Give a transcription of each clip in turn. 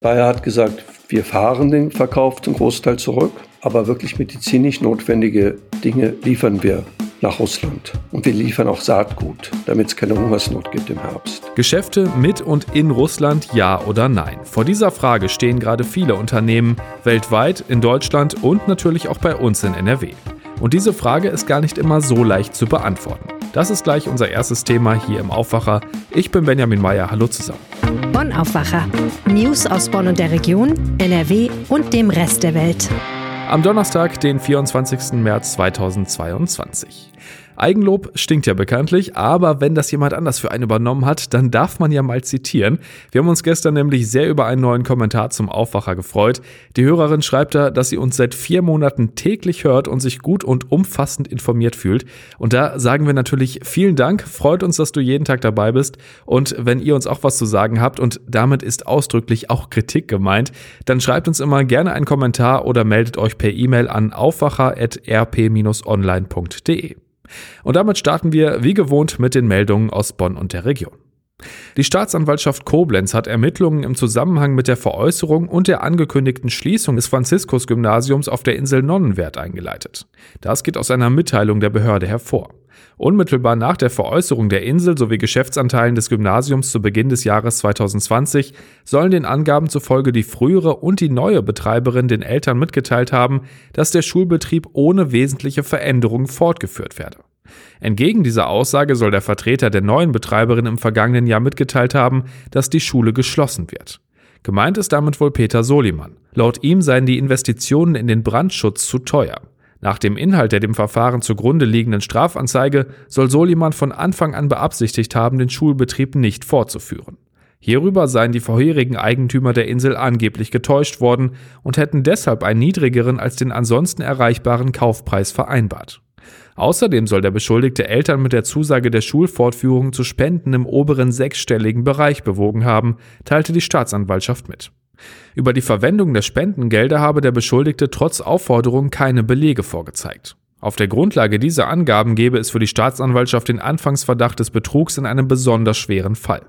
Bayer hat gesagt, wir fahren den Verkauf zum Großteil zurück, aber wirklich medizinisch notwendige Dinge liefern wir nach Russland. Und wir liefern auch Saatgut, damit es keine Hungersnot gibt im Herbst. Geschäfte mit und in Russland, ja oder nein? Vor dieser Frage stehen gerade viele Unternehmen weltweit, in Deutschland und natürlich auch bei uns in NRW. Und diese Frage ist gar nicht immer so leicht zu beantworten. Das ist gleich unser erstes Thema hier im Aufwacher. Ich bin Benjamin Meyer. Hallo zusammen. Aufwacher. News aus Bonn und der Region, NRW und dem Rest der Welt. Am Donnerstag, den 24. März 2022. Eigenlob stinkt ja bekanntlich, aber wenn das jemand anders für einen übernommen hat, dann darf man ja mal zitieren. Wir haben uns gestern nämlich sehr über einen neuen Kommentar zum Aufwacher gefreut. Die Hörerin schreibt da, dass sie uns seit vier Monaten täglich hört und sich gut und umfassend informiert fühlt. Und da sagen wir natürlich vielen Dank, freut uns, dass du jeden Tag dabei bist. Und wenn ihr uns auch was zu sagen habt und damit ist ausdrücklich auch Kritik gemeint, dann schreibt uns immer gerne einen Kommentar oder meldet euch per E-Mail an aufwacher.rp-online.de. Und damit starten wir wie gewohnt mit den Meldungen aus Bonn und der Region. Die Staatsanwaltschaft Koblenz hat Ermittlungen im Zusammenhang mit der Veräußerung und der angekündigten Schließung des Franziskus-Gymnasiums auf der Insel Nonnenwert eingeleitet. Das geht aus einer Mitteilung der Behörde hervor. Unmittelbar nach der Veräußerung der Insel sowie Geschäftsanteilen des Gymnasiums zu Beginn des Jahres 2020 sollen den Angaben zufolge die frühere und die neue Betreiberin den Eltern mitgeteilt haben, dass der Schulbetrieb ohne wesentliche Veränderungen fortgeführt werde. Entgegen dieser Aussage soll der Vertreter der neuen Betreiberin im vergangenen Jahr mitgeteilt haben, dass die Schule geschlossen wird. Gemeint ist damit wohl Peter Soliman. Laut ihm seien die Investitionen in den Brandschutz zu teuer. Nach dem Inhalt der dem Verfahren zugrunde liegenden Strafanzeige soll Soliman von Anfang an beabsichtigt haben, den Schulbetrieb nicht fortzuführen. Hierüber seien die vorherigen Eigentümer der Insel angeblich getäuscht worden und hätten deshalb einen niedrigeren als den ansonsten erreichbaren Kaufpreis vereinbart. Außerdem soll der Beschuldigte Eltern mit der Zusage der Schulfortführung zu Spenden im oberen sechsstelligen Bereich bewogen haben, teilte die Staatsanwaltschaft mit. Über die Verwendung der Spendengelder habe der Beschuldigte trotz Aufforderung keine Belege vorgezeigt. Auf der Grundlage dieser Angaben gebe es für die Staatsanwaltschaft den Anfangsverdacht des Betrugs in einem besonders schweren Fall.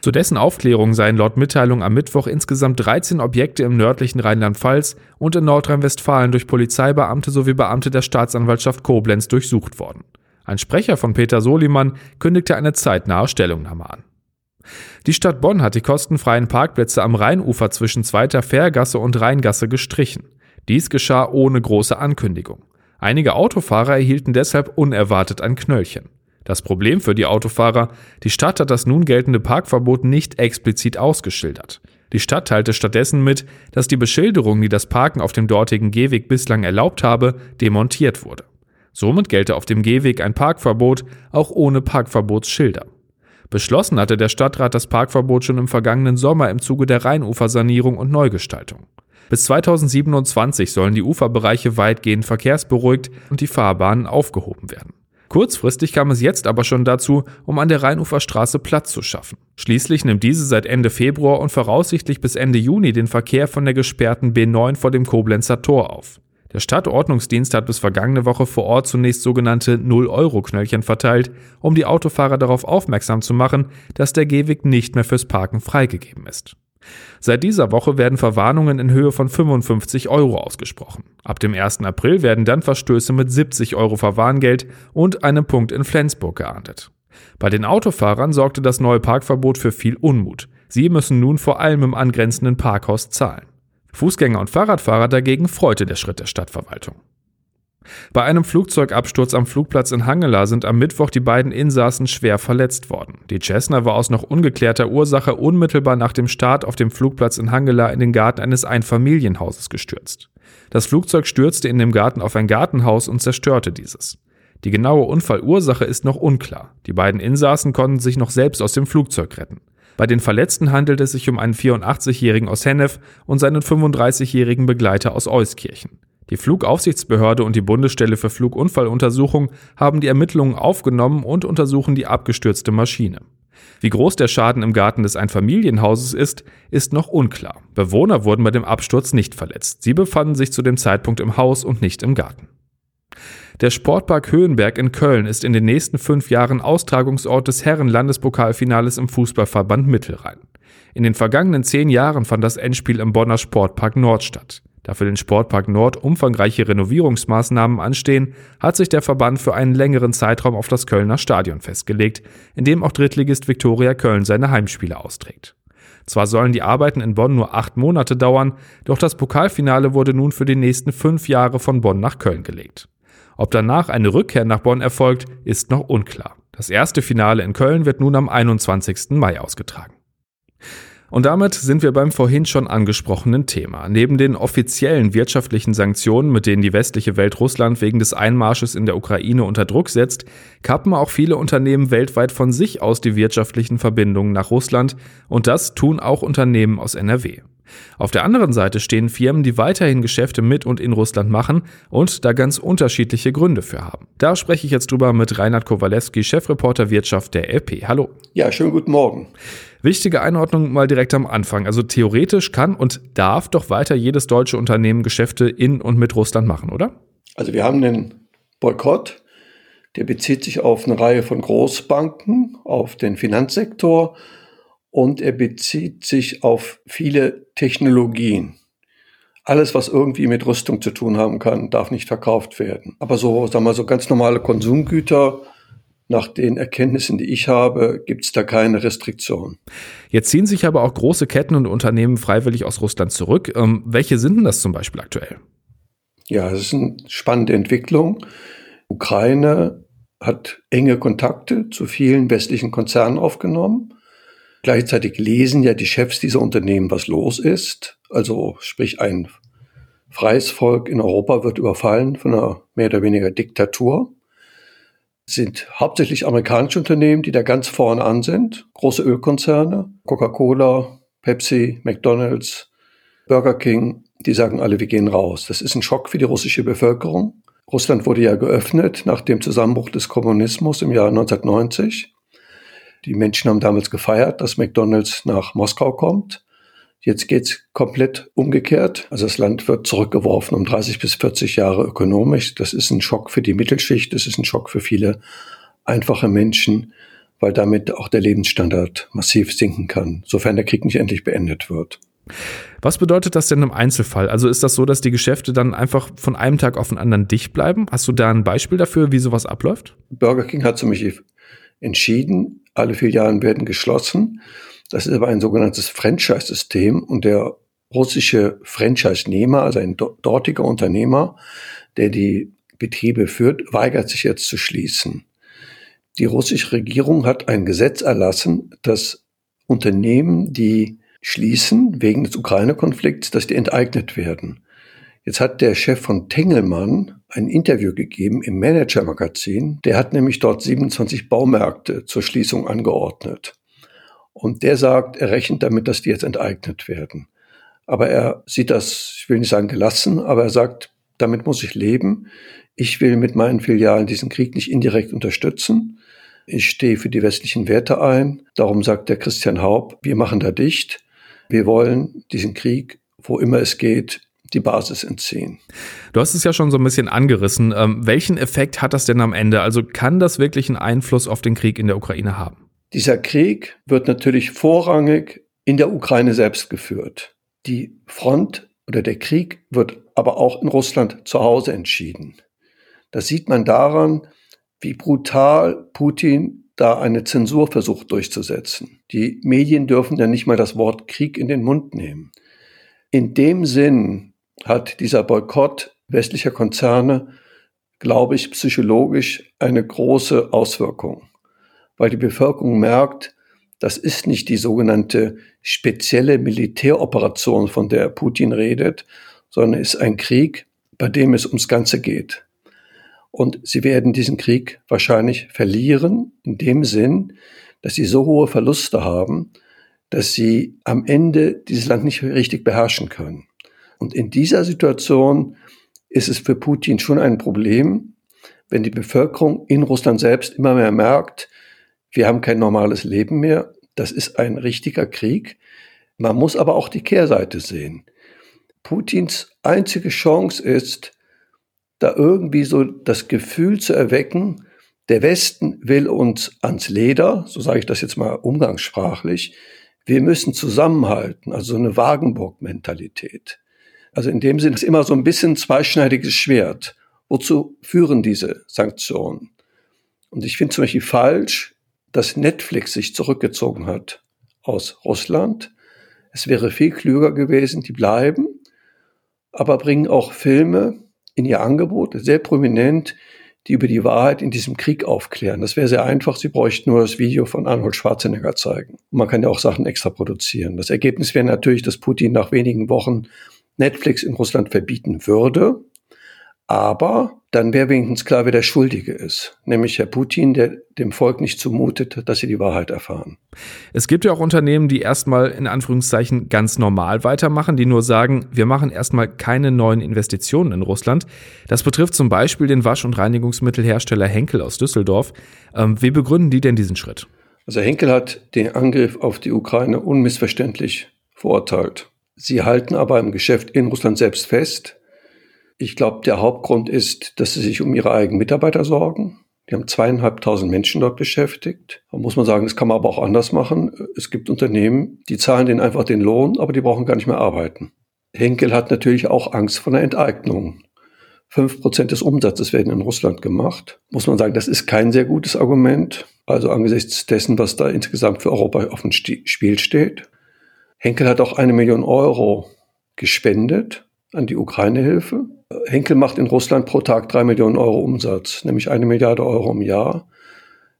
Zu dessen Aufklärung seien laut Mitteilung am Mittwoch insgesamt 13 Objekte im nördlichen Rheinland-Pfalz und in Nordrhein-Westfalen durch Polizeibeamte sowie Beamte der Staatsanwaltschaft Koblenz durchsucht worden. Ein Sprecher von Peter Soliman kündigte eine zeitnahe Stellungnahme an. Die Stadt Bonn hat die kostenfreien Parkplätze am Rheinufer zwischen Zweiter Fährgasse und Rheingasse gestrichen. Dies geschah ohne große Ankündigung. Einige Autofahrer erhielten deshalb unerwartet ein Knöllchen. Das Problem für die Autofahrer, die Stadt hat das nun geltende Parkverbot nicht explizit ausgeschildert. Die Stadt teilte stattdessen mit, dass die Beschilderung, die das Parken auf dem dortigen Gehweg bislang erlaubt habe, demontiert wurde. Somit gelte auf dem Gehweg ein Parkverbot, auch ohne Parkverbotsschilder. Beschlossen hatte der Stadtrat das Parkverbot schon im vergangenen Sommer im Zuge der Rheinufersanierung und Neugestaltung. Bis 2027 sollen die Uferbereiche weitgehend verkehrsberuhigt und die Fahrbahnen aufgehoben werden. Kurzfristig kam es jetzt aber schon dazu, um an der Rheinuferstraße Platz zu schaffen. Schließlich nimmt diese seit Ende Februar und voraussichtlich bis Ende Juni den Verkehr von der gesperrten B9 vor dem Koblenzer Tor auf. Der Stadtordnungsdienst hat bis vergangene Woche vor Ort zunächst sogenannte 0-Euro-Knöllchen verteilt, um die Autofahrer darauf aufmerksam zu machen, dass der Gehweg nicht mehr fürs Parken freigegeben ist. Seit dieser Woche werden Verwarnungen in Höhe von 55 Euro ausgesprochen. Ab dem 1. April werden dann Verstöße mit 70 Euro Verwarngeld und einem Punkt in Flensburg geahndet. Bei den Autofahrern sorgte das neue Parkverbot für viel Unmut. Sie müssen nun vor allem im angrenzenden Parkhaus zahlen. Fußgänger und Fahrradfahrer dagegen freute der Schritt der Stadtverwaltung. Bei einem Flugzeugabsturz am Flugplatz in Hangela sind am Mittwoch die beiden Insassen schwer verletzt worden. Die Cessna war aus noch ungeklärter Ursache unmittelbar nach dem Start auf dem Flugplatz in Hangela in den Garten eines Einfamilienhauses gestürzt. Das Flugzeug stürzte in dem Garten auf ein Gartenhaus und zerstörte dieses. Die genaue Unfallursache ist noch unklar. Die beiden Insassen konnten sich noch selbst aus dem Flugzeug retten. Bei den Verletzten handelt es sich um einen 84-Jährigen aus Hennef und seinen 35-jährigen Begleiter aus Euskirchen. Die Flugaufsichtsbehörde und die Bundesstelle für Flugunfalluntersuchung haben die Ermittlungen aufgenommen und untersuchen die abgestürzte Maschine. Wie groß der Schaden im Garten des Einfamilienhauses ist, ist noch unklar. Bewohner wurden bei dem Absturz nicht verletzt. Sie befanden sich zu dem Zeitpunkt im Haus und nicht im Garten. Der Sportpark Höhenberg in Köln ist in den nächsten fünf Jahren Austragungsort des Herren-Landespokalfinales im Fußballverband Mittelrhein. In den vergangenen zehn Jahren fand das Endspiel im Bonner Sportpark Nord statt. Da für den Sportpark Nord umfangreiche Renovierungsmaßnahmen anstehen, hat sich der Verband für einen längeren Zeitraum auf das Kölner Stadion festgelegt, in dem auch Drittligist Viktoria Köln seine Heimspiele austrägt. Zwar sollen die Arbeiten in Bonn nur acht Monate dauern, doch das Pokalfinale wurde nun für die nächsten fünf Jahre von Bonn nach Köln gelegt. Ob danach eine Rückkehr nach Bonn erfolgt, ist noch unklar. Das erste Finale in Köln wird nun am 21. Mai ausgetragen. Und damit sind wir beim vorhin schon angesprochenen Thema. Neben den offiziellen wirtschaftlichen Sanktionen, mit denen die westliche Welt Russland wegen des Einmarsches in der Ukraine unter Druck setzt, kappen auch viele Unternehmen weltweit von sich aus die wirtschaftlichen Verbindungen nach Russland und das tun auch Unternehmen aus NRW. Auf der anderen Seite stehen Firmen, die weiterhin Geschäfte mit und in Russland machen und da ganz unterschiedliche Gründe für haben. Da spreche ich jetzt drüber mit Reinhard Kowalewski, Chefreporter Wirtschaft der LP. Hallo. Ja, schönen guten Morgen. Wichtige Einordnung mal direkt am Anfang. Also theoretisch kann und darf doch weiter jedes deutsche Unternehmen Geschäfte in und mit Russland machen, oder? Also wir haben den Boykott, der bezieht sich auf eine Reihe von Großbanken, auf den Finanzsektor und er bezieht sich auf viele Technologien. Alles, was irgendwie mit Rüstung zu tun haben kann, darf nicht verkauft werden. Aber so, sagen wir so ganz normale Konsumgüter, nach den Erkenntnissen, die ich habe, gibt es da keine Restriktion. Jetzt ziehen sich aber auch große Ketten und Unternehmen freiwillig aus Russland zurück. Ähm, welche sind denn das zum Beispiel aktuell? Ja, es ist eine spannende Entwicklung. Ukraine hat enge Kontakte zu vielen westlichen Konzernen aufgenommen. Gleichzeitig lesen ja die Chefs dieser Unternehmen, was los ist. Also sprich ein freies Volk in Europa wird überfallen von einer mehr oder weniger Diktatur sind hauptsächlich amerikanische Unternehmen, die da ganz vorne an sind. Große Ölkonzerne, Coca-Cola, Pepsi, McDonald's, Burger King, die sagen alle, wir gehen raus. Das ist ein Schock für die russische Bevölkerung. Russland wurde ja geöffnet nach dem Zusammenbruch des Kommunismus im Jahr 1990. Die Menschen haben damals gefeiert, dass McDonald's nach Moskau kommt. Jetzt geht's komplett umgekehrt. Also das Land wird zurückgeworfen um 30 bis 40 Jahre ökonomisch. Das ist ein Schock für die Mittelschicht. Das ist ein Schock für viele einfache Menschen, weil damit auch der Lebensstandard massiv sinken kann, sofern der Krieg nicht endlich beendet wird. Was bedeutet das denn im Einzelfall? Also ist das so, dass die Geschäfte dann einfach von einem Tag auf den anderen dicht bleiben? Hast du da ein Beispiel dafür, wie sowas abläuft? Burger King hat Beispiel entschieden, alle Filialen werden geschlossen. Das ist aber ein sogenanntes Franchise-System und der russische Franchise-Nehmer, also ein dortiger Unternehmer, der die Betriebe führt, weigert sich jetzt zu schließen. Die russische Regierung hat ein Gesetz erlassen, dass Unternehmen, die schließen wegen des Ukraine-Konflikts, dass die enteignet werden. Jetzt hat der Chef von Tengelmann ein Interview gegeben im Manager-Magazin. Der hat nämlich dort 27 Baumärkte zur Schließung angeordnet. Und der sagt, er rechnet damit, dass die jetzt enteignet werden. Aber er sieht das, ich will nicht sagen gelassen, aber er sagt, damit muss ich leben. Ich will mit meinen Filialen diesen Krieg nicht indirekt unterstützen. Ich stehe für die westlichen Werte ein. Darum sagt der Christian Haub, wir machen da dicht. Wir wollen diesen Krieg, wo immer es geht, die Basis entziehen. Du hast es ja schon so ein bisschen angerissen. Ähm, welchen Effekt hat das denn am Ende? Also kann das wirklich einen Einfluss auf den Krieg in der Ukraine haben? Dieser Krieg wird natürlich vorrangig in der Ukraine selbst geführt. Die Front oder der Krieg wird aber auch in Russland zu Hause entschieden. Das sieht man daran, wie brutal Putin da eine Zensur versucht durchzusetzen. Die Medien dürfen ja nicht mal das Wort Krieg in den Mund nehmen. In dem Sinn hat dieser Boykott westlicher Konzerne, glaube ich, psychologisch eine große Auswirkung weil die Bevölkerung merkt, das ist nicht die sogenannte spezielle Militäroperation, von der Putin redet, sondern ist ein Krieg, bei dem es ums Ganze geht. Und sie werden diesen Krieg wahrscheinlich verlieren, in dem Sinn, dass sie so hohe Verluste haben, dass sie am Ende dieses Land nicht richtig beherrschen können. Und in dieser Situation ist es für Putin schon ein Problem, wenn die Bevölkerung in Russland selbst immer mehr merkt, wir haben kein normales Leben mehr. Das ist ein richtiger Krieg. Man muss aber auch die Kehrseite sehen. Putins einzige Chance ist, da irgendwie so das Gefühl zu erwecken, der Westen will uns ans Leder, so sage ich das jetzt mal umgangssprachlich, wir müssen zusammenhalten, also so eine Wagenburg-Mentalität. Also in dem Sinne ist immer so ein bisschen zweischneidiges Schwert. Wozu führen diese Sanktionen? Und ich finde zum Beispiel falsch, dass Netflix sich zurückgezogen hat aus Russland. Es wäre viel klüger gewesen, die bleiben, aber bringen auch Filme in ihr Angebot, sehr prominent, die über die Wahrheit in diesem Krieg aufklären. Das wäre sehr einfach. Sie bräuchten nur das Video von Arnold Schwarzenegger zeigen. man kann ja auch Sachen extra produzieren. Das Ergebnis wäre natürlich, dass Putin nach wenigen Wochen Netflix in Russland verbieten würde. Aber dann wäre wenigstens klar, wer der Schuldige ist. Nämlich Herr Putin, der dem Volk nicht zumutet, dass sie die Wahrheit erfahren. Es gibt ja auch Unternehmen, die erstmal in Anführungszeichen ganz normal weitermachen, die nur sagen, wir machen erstmal keine neuen Investitionen in Russland. Das betrifft zum Beispiel den Wasch- und Reinigungsmittelhersteller Henkel aus Düsseldorf. Ähm, wie begründen die denn diesen Schritt? Also Henkel hat den Angriff auf die Ukraine unmissverständlich verurteilt. Sie halten aber im Geschäft in Russland selbst fest, ich glaube, der Hauptgrund ist, dass sie sich um ihre eigenen Mitarbeiter sorgen. Die haben zweieinhalbtausend Menschen dort beschäftigt. Da muss man sagen, das kann man aber auch anders machen. Es gibt Unternehmen, die zahlen denen einfach den Lohn, aber die brauchen gar nicht mehr arbeiten. Henkel hat natürlich auch Angst vor einer Enteignung. Fünf Prozent des Umsatzes werden in Russland gemacht. Muss man sagen, das ist kein sehr gutes Argument. Also angesichts dessen, was da insgesamt für Europa auf dem Spiel steht. Henkel hat auch eine Million Euro gespendet an die Ukraine-Hilfe. Henkel macht in Russland pro Tag drei Millionen Euro Umsatz, nämlich eine Milliarde Euro im Jahr.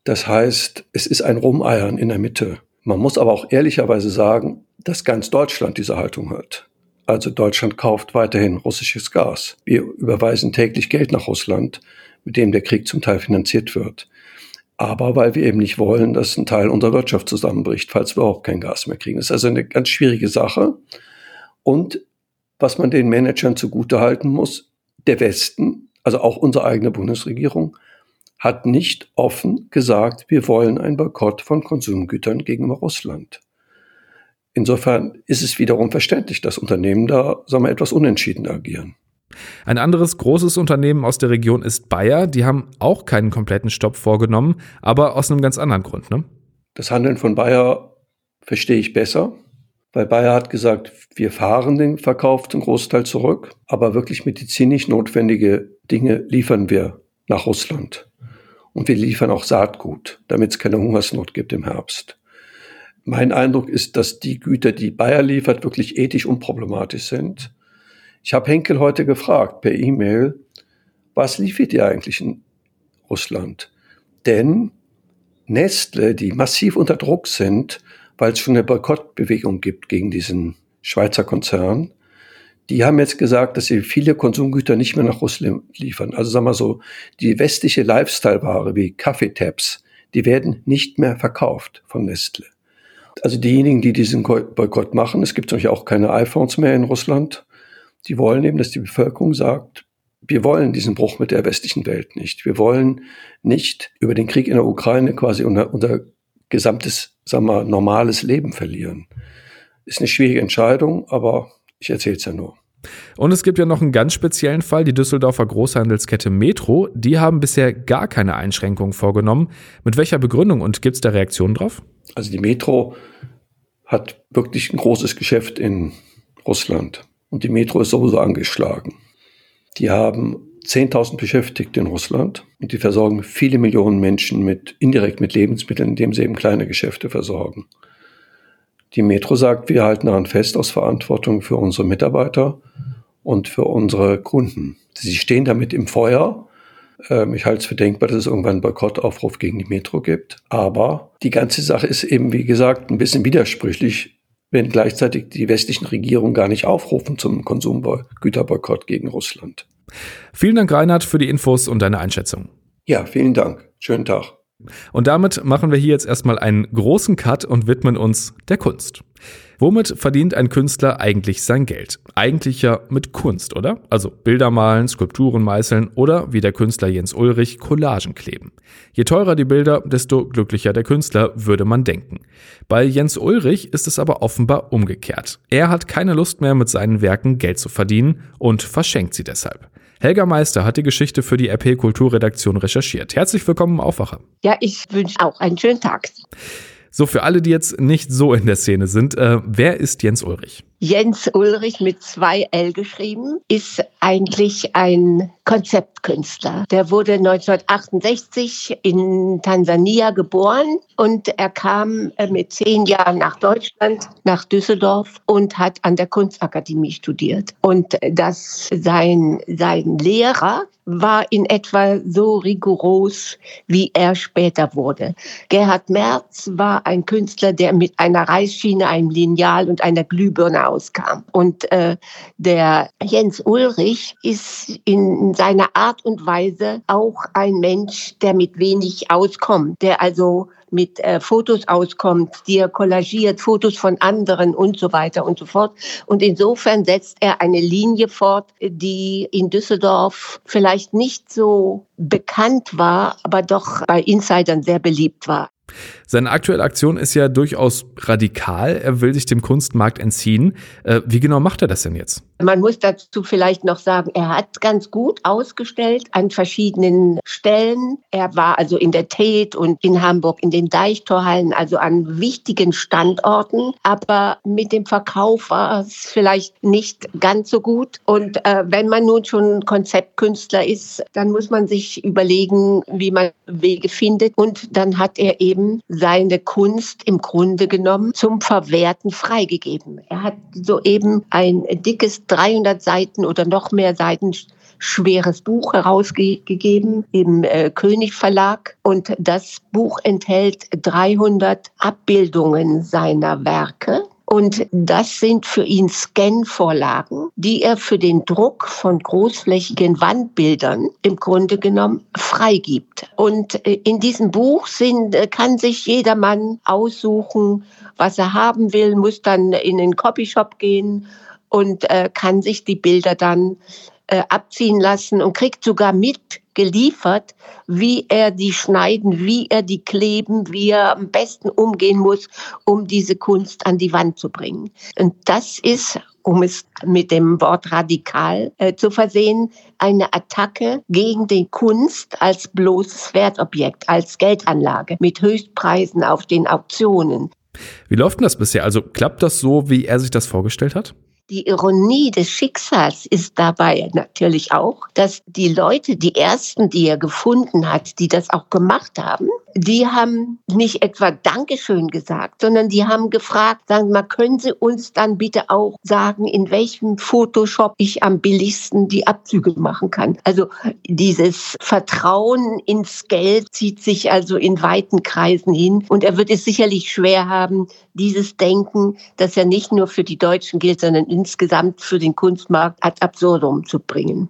Das heißt, es ist ein Rumeiern in der Mitte. Man muss aber auch ehrlicherweise sagen, dass ganz Deutschland diese Haltung hat. Also Deutschland kauft weiterhin russisches Gas. Wir überweisen täglich Geld nach Russland, mit dem der Krieg zum Teil finanziert wird. Aber weil wir eben nicht wollen, dass ein Teil unserer Wirtschaft zusammenbricht, falls wir überhaupt kein Gas mehr kriegen. Das ist also eine ganz schwierige Sache. Und was man den Managern zugutehalten muss. Der Westen, also auch unsere eigene Bundesregierung, hat nicht offen gesagt, wir wollen einen Boykott von Konsumgütern gegenüber Russland. Insofern ist es wiederum verständlich, dass Unternehmen da, sagen wir, etwas unentschieden agieren. Ein anderes großes Unternehmen aus der Region ist Bayer. Die haben auch keinen kompletten Stopp vorgenommen, aber aus einem ganz anderen Grund. Ne? Das Handeln von Bayer verstehe ich besser. Weil Bayer hat gesagt, wir fahren den Verkauf zum Großteil zurück, aber wirklich medizinisch notwendige Dinge liefern wir nach Russland. Und wir liefern auch Saatgut, damit es keine Hungersnot gibt im Herbst. Mein Eindruck ist, dass die Güter, die Bayer liefert, wirklich ethisch unproblematisch sind. Ich habe Henkel heute gefragt per E-Mail, was liefert ihr eigentlich in Russland? Denn Nestle, die massiv unter Druck sind, weil es schon eine Boykottbewegung gibt gegen diesen Schweizer Konzern. Die haben jetzt gesagt, dass sie viele Konsumgüter nicht mehr nach Russland liefern. Also sagen wir so, die westliche Lifestyle-Ware wie Kaffeetabs, die werden nicht mehr verkauft von Nestle. Also diejenigen, die diesen Boykott machen, es gibt natürlich auch keine iPhones mehr in Russland, die wollen eben, dass die Bevölkerung sagt, wir wollen diesen Bruch mit der westlichen Welt nicht. Wir wollen nicht über den Krieg in der Ukraine quasi unser, unser gesamtes, sagen wir, normales Leben verlieren. Ist eine schwierige Entscheidung, aber ich erzähle es ja nur. Und es gibt ja noch einen ganz speziellen Fall, die Düsseldorfer Großhandelskette Metro. Die haben bisher gar keine Einschränkungen vorgenommen. Mit welcher Begründung und gibt es da Reaktionen drauf? Also die Metro hat wirklich ein großes Geschäft in Russland. Und die Metro ist sowieso angeschlagen. Die haben 10.000 Beschäftigte in Russland und die versorgen viele Millionen Menschen mit, indirekt mit Lebensmitteln, indem sie eben kleine Geschäfte versorgen. Die Metro sagt, wir halten daran fest aus Verantwortung für unsere Mitarbeiter und für unsere Kunden. Sie stehen damit im Feuer. Ähm, ich halte es für denkbar, dass es irgendwann einen Boykottaufruf gegen die Metro gibt. Aber die ganze Sache ist eben, wie gesagt, ein bisschen widersprüchlich, wenn gleichzeitig die westlichen Regierungen gar nicht aufrufen zum Konsumgüterboykott gegen Russland. Vielen Dank, Reinhard, für die Infos und deine Einschätzung. Ja, vielen Dank. Schönen Tag. Und damit machen wir hier jetzt erstmal einen großen Cut und widmen uns der Kunst. Womit verdient ein Künstler eigentlich sein Geld? Eigentlich ja mit Kunst, oder? Also Bilder malen, Skulpturen meißeln oder wie der Künstler Jens Ulrich Collagen kleben. Je teurer die Bilder, desto glücklicher der Künstler, würde man denken. Bei Jens Ulrich ist es aber offenbar umgekehrt. Er hat keine Lust mehr mit seinen Werken Geld zu verdienen und verschenkt sie deshalb. Helga Meister hat die Geschichte für die RP Kulturredaktion recherchiert. Herzlich willkommen im Aufwacher. Ja, ich wünsche auch einen schönen Tag. So, für alle, die jetzt nicht so in der Szene sind, äh, wer ist Jens Ulrich? Jens Ulrich mit zwei L geschrieben, ist eigentlich ein Konzeptkünstler. Der wurde 1968 in Tansania geboren und er kam äh, mit zehn Jahren nach Deutschland, nach Düsseldorf und hat an der Kunstakademie studiert. Und das sein, sein Lehrer war in etwa so rigoros, wie er später wurde. Gerhard Merz war ein Künstler, der mit einer Reißschiene, einem Lineal und einer Glühbirne auskam. Und äh, der Jens Ulrich ist in seiner Art und Weise auch ein Mensch, der mit wenig auskommt, der also mit äh, Fotos auskommt, die er kollagiert, Fotos von anderen und so weiter und so fort. Und insofern setzt er eine Linie fort, die in Düsseldorf vielleicht nicht so bekannt war, aber doch bei Insidern sehr beliebt war. Seine aktuelle Aktion ist ja durchaus radikal. Er will sich dem Kunstmarkt entziehen. Äh, wie genau macht er das denn jetzt? Man muss dazu vielleicht noch sagen, er hat ganz gut ausgestellt an verschiedenen Stellen. Er war also in der Tate und in Hamburg in den Deichtorhallen, also an wichtigen Standorten. Aber mit dem Verkauf war es vielleicht nicht ganz so gut. Und äh, wenn man nun schon Konzeptkünstler ist, dann muss man sich überlegen, wie man Wege findet. Und dann hat er eben seine Kunst im Grunde genommen zum Verwerten freigegeben. Er hat soeben ein dickes 300 Seiten oder noch mehr Seiten schweres Buch herausgegeben im äh, König Verlag und das Buch enthält 300 Abbildungen seiner Werke und das sind für ihn Scan-Vorlagen, die er für den Druck von großflächigen Wandbildern im Grunde genommen freigibt. Und äh, in diesem Buch sind, äh, kann sich jedermann aussuchen, was er haben will, muss dann in den Copyshop gehen und äh, kann sich die Bilder dann äh, abziehen lassen und kriegt sogar mitgeliefert, wie er die schneiden, wie er die kleben, wie er am besten umgehen muss, um diese Kunst an die Wand zu bringen. Und das ist, um es mit dem Wort radikal äh, zu versehen, eine Attacke gegen die Kunst als bloßes Wertobjekt, als Geldanlage mit Höchstpreisen auf den Auktionen. Wie läuft denn das bisher? Also klappt das so, wie er sich das vorgestellt hat? Die Ironie des Schicksals ist dabei natürlich auch, dass die Leute, die ersten, die er gefunden hat, die das auch gemacht haben, die haben nicht etwa Dankeschön gesagt, sondern die haben gefragt, sagen mal, können Sie uns dann bitte auch sagen, in welchem Photoshop ich am billigsten die Abzüge machen kann? Also dieses Vertrauen ins Geld zieht sich also in weiten Kreisen hin und er wird es sicherlich schwer haben, dieses Denken, das ja nicht nur für die Deutschen gilt, sondern insgesamt für den Kunstmarkt ad absurdum zu bringen.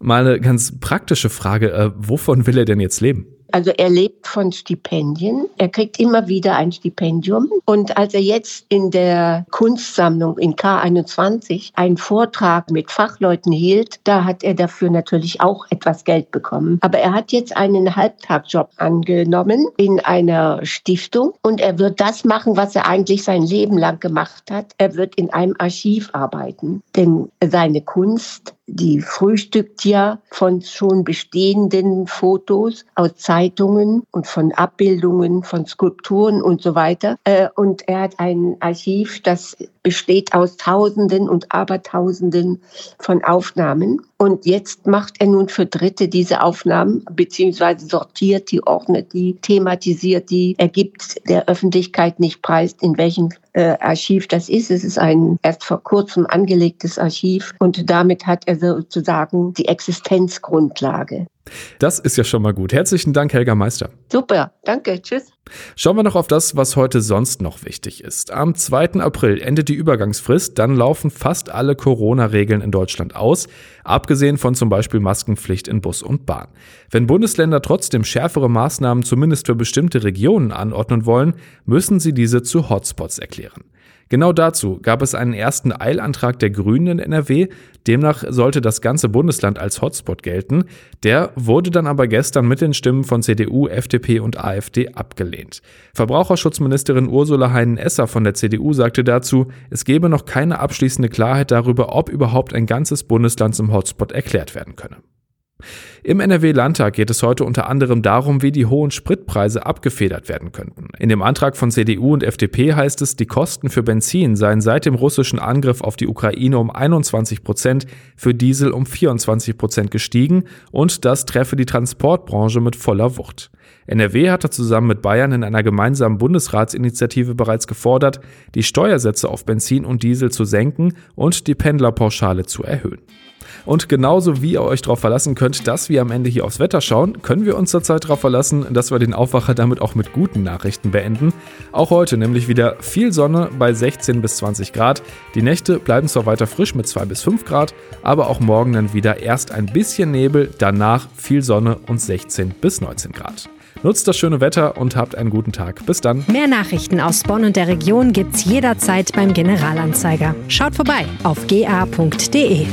Mal eine ganz praktische Frage, äh, wovon will er denn jetzt leben? Also er lebt von Stipendien. Er kriegt immer wieder ein Stipendium. Und als er jetzt in der Kunstsammlung in K21 einen Vortrag mit Fachleuten hielt, da hat er dafür natürlich auch etwas Geld bekommen. Aber er hat jetzt einen Halbtagjob angenommen in einer Stiftung und er wird das machen, was er eigentlich sein Leben lang gemacht hat. Er wird in einem Archiv arbeiten. Denn seine Kunst die frühstückt ja von schon bestehenden Fotos aus Zeitungen und von Abbildungen, von Skulpturen und so weiter. Äh, und er hat ein Archiv, das besteht aus Tausenden und Abertausenden von Aufnahmen. Und jetzt macht er nun für Dritte diese Aufnahmen, beziehungsweise sortiert die, ordnet die, thematisiert die, er gibt der Öffentlichkeit nicht preis, in welchem äh, Archiv das ist. Es ist ein erst vor kurzem angelegtes Archiv und damit hat er sozusagen die Existenzgrundlage. Das ist ja schon mal gut. Herzlichen Dank, Helga Meister. Super, danke, tschüss. Schauen wir noch auf das, was heute sonst noch wichtig ist. Am 2. April endet die Übergangsfrist, dann laufen fast alle Corona-Regeln in Deutschland aus, abgesehen von zum Beispiel Maskenpflicht in Bus und Bahn. Wenn Bundesländer trotzdem schärfere Maßnahmen zumindest für bestimmte Regionen anordnen wollen, müssen sie diese zu Hotspots erklären. Genau dazu gab es einen ersten Eilantrag der Grünen in NRW. Demnach sollte das ganze Bundesland als Hotspot gelten. Der wurde dann aber gestern mit den Stimmen von CDU, FDP und AfD abgelehnt. Verbraucherschutzministerin Ursula Heinen-Esser von der CDU sagte dazu, es gebe noch keine abschließende Klarheit darüber, ob überhaupt ein ganzes Bundesland zum Hotspot erklärt werden könne. Im NRW-Landtag geht es heute unter anderem darum, wie die hohen Spritpreise abgefedert werden könnten. In dem Antrag von CDU und FDP heißt es, die Kosten für Benzin seien seit dem russischen Angriff auf die Ukraine um 21 Prozent, für Diesel um 24 Prozent gestiegen und das treffe die Transportbranche mit voller Wucht. NRW hatte zusammen mit Bayern in einer gemeinsamen Bundesratsinitiative bereits gefordert, die Steuersätze auf Benzin und Diesel zu senken und die Pendlerpauschale zu erhöhen. Und genauso wie ihr euch darauf verlassen könnt, dass wir am Ende hier aufs Wetter schauen, können wir uns zurzeit darauf verlassen, dass wir den Aufwacher damit auch mit guten Nachrichten beenden. Auch heute nämlich wieder viel Sonne bei 16 bis 20 Grad. Die Nächte bleiben zwar weiter frisch mit 2 bis 5 Grad, aber auch morgen dann wieder erst ein bisschen Nebel, danach viel Sonne und 16 bis 19 Grad. Nutzt das schöne Wetter und habt einen guten Tag. Bis dann. Mehr Nachrichten aus Bonn und der Region gibt's jederzeit beim Generalanzeiger. Schaut vorbei auf ga.de.